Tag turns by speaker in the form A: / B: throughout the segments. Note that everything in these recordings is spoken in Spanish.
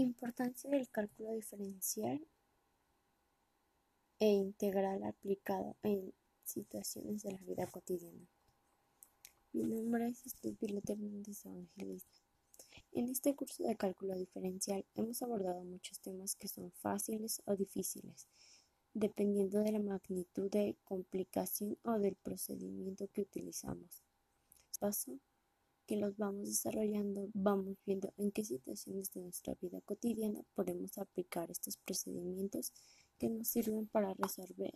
A: Importancia del cálculo diferencial e integral aplicado en situaciones de la vida cotidiana. Mi nombre es Esther Hernández Evangelista. En este curso de cálculo diferencial hemos abordado muchos temas que son fáciles o difíciles, dependiendo de la magnitud de complicación o del procedimiento que utilizamos. Paso que los vamos desarrollando, vamos viendo en qué situaciones de nuestra vida cotidiana podemos aplicar estos procedimientos que nos sirven para resolver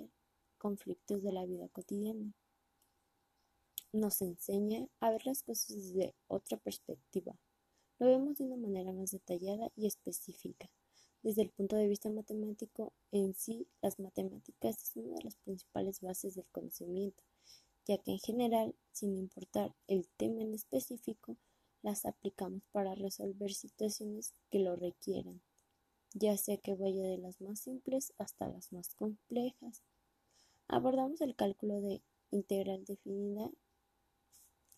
A: conflictos de la vida cotidiana. Nos enseña a ver las cosas desde otra perspectiva. Lo vemos de una manera más detallada y específica. Desde el punto de vista matemático, en sí, las matemáticas es una de las principales bases del conocimiento ya que en general, sin importar el tema en específico, las aplicamos para resolver situaciones que lo requieran, ya sea que vaya de las más simples hasta las más complejas. Abordamos el cálculo de integral definida,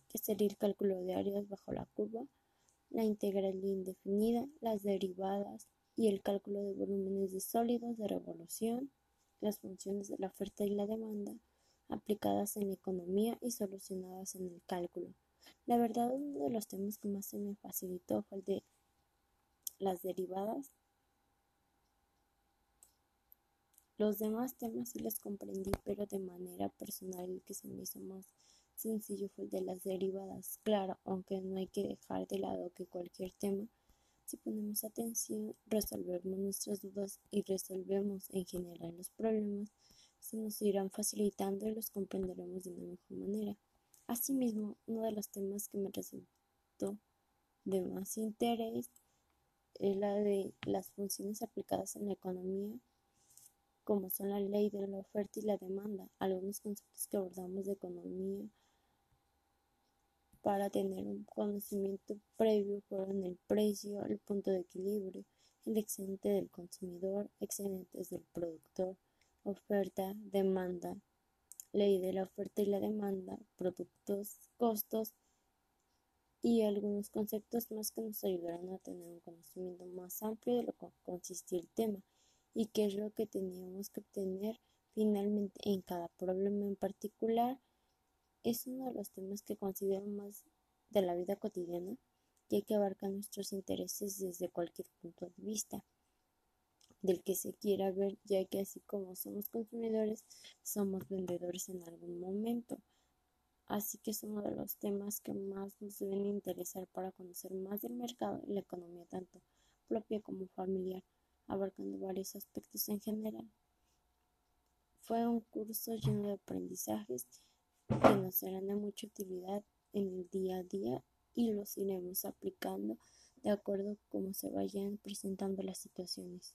A: que sería el cálculo de áreas bajo la curva, la integral indefinida, las derivadas y el cálculo de volúmenes de sólidos de revolución, las funciones de la oferta y la demanda, aplicadas en la economía y solucionadas en el cálculo. La verdad, uno de los temas que más se me facilitó fue el de las derivadas. Los demás temas sí los comprendí, pero de manera personal el que se me hizo más sencillo fue el de las derivadas. Claro, aunque no hay que dejar de lado que cualquier tema, si ponemos atención, resolvemos nuestras dudas y resolvemos en general los problemas, se nos irán facilitando y los comprenderemos de una mejor manera. Asimismo, uno de los temas que me resultó de más interés es la de las funciones aplicadas en la economía, como son la ley de la oferta y la demanda, algunos conceptos que abordamos de economía para tener un conocimiento previo fueron el precio, el punto de equilibrio, el excedente del consumidor, excedentes del productor, oferta, demanda, ley de la oferta y la demanda, productos, costos y algunos conceptos más que nos ayudarán a tener un conocimiento más amplio de lo que consistía el tema y qué es lo que teníamos que obtener finalmente en cada problema en particular. Es uno de los temas que considero más de la vida cotidiana y que abarca nuestros intereses desde cualquier punto de vista del que se quiera ver, ya que así como somos consumidores, somos vendedores en algún momento. Así que es uno de los temas que más nos deben interesar para conocer más del mercado y la economía, tanto propia como familiar, abarcando varios aspectos en general. Fue un curso lleno de aprendizajes que nos serán de mucha utilidad en el día a día y los iremos aplicando de acuerdo a cómo se vayan presentando las situaciones.